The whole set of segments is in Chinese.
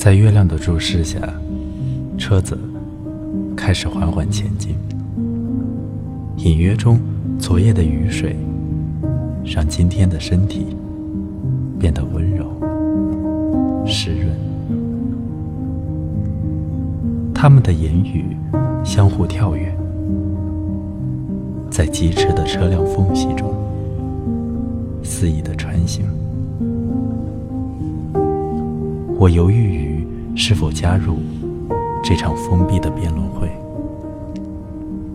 在月亮的注视下，车子开始缓缓前进。隐约中，昨夜的雨水让今天的身体变得温柔、湿润。他们的言语相互跳跃，在疾驰的车辆缝隙中肆意的穿行。我犹豫于是否加入这场封闭的辩论会，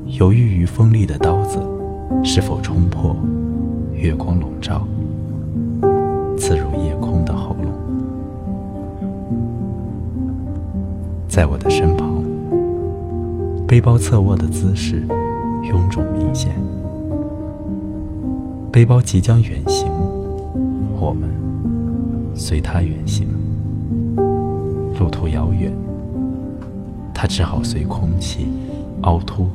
犹豫于锋利的刀子是否冲破月光笼罩，刺入夜空的喉咙。在我的身旁，背包侧卧的姿势臃肿明显。背包即将远行，我们随它远行。路途遥远，他只好随空气凹凸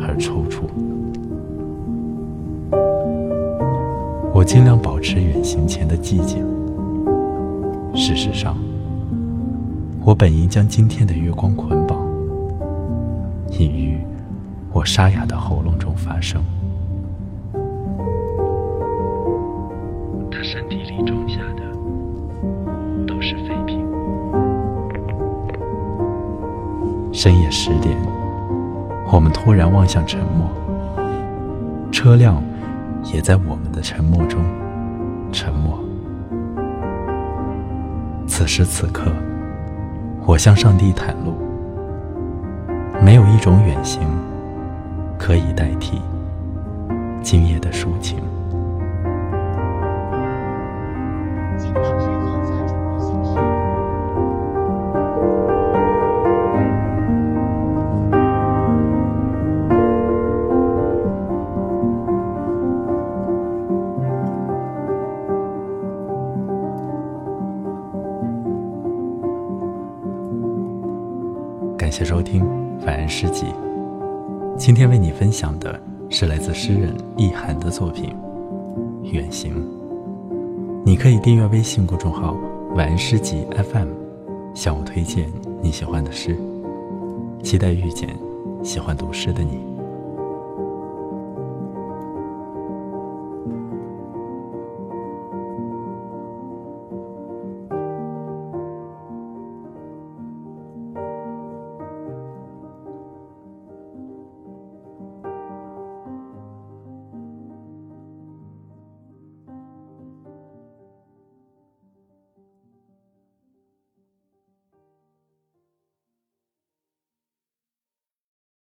而抽搐。我尽量保持远行前的寂静。事实上，我本应将今天的月光捆绑，隐于我沙哑的喉咙中发声。他身体里种下的都是废深夜十点，我们突然望向沉默，车辆也在我们的沉默中沉默。此时此刻，我向上帝袒露，没有一种远行可以代替今夜的抒情。谢收听《晚安诗集》。今天为你分享的是来自诗人易涵的作品《远行》。你可以订阅微信公众号“晚安诗集 FM”，向我推荐你喜欢的诗。期待遇见喜欢读诗的你。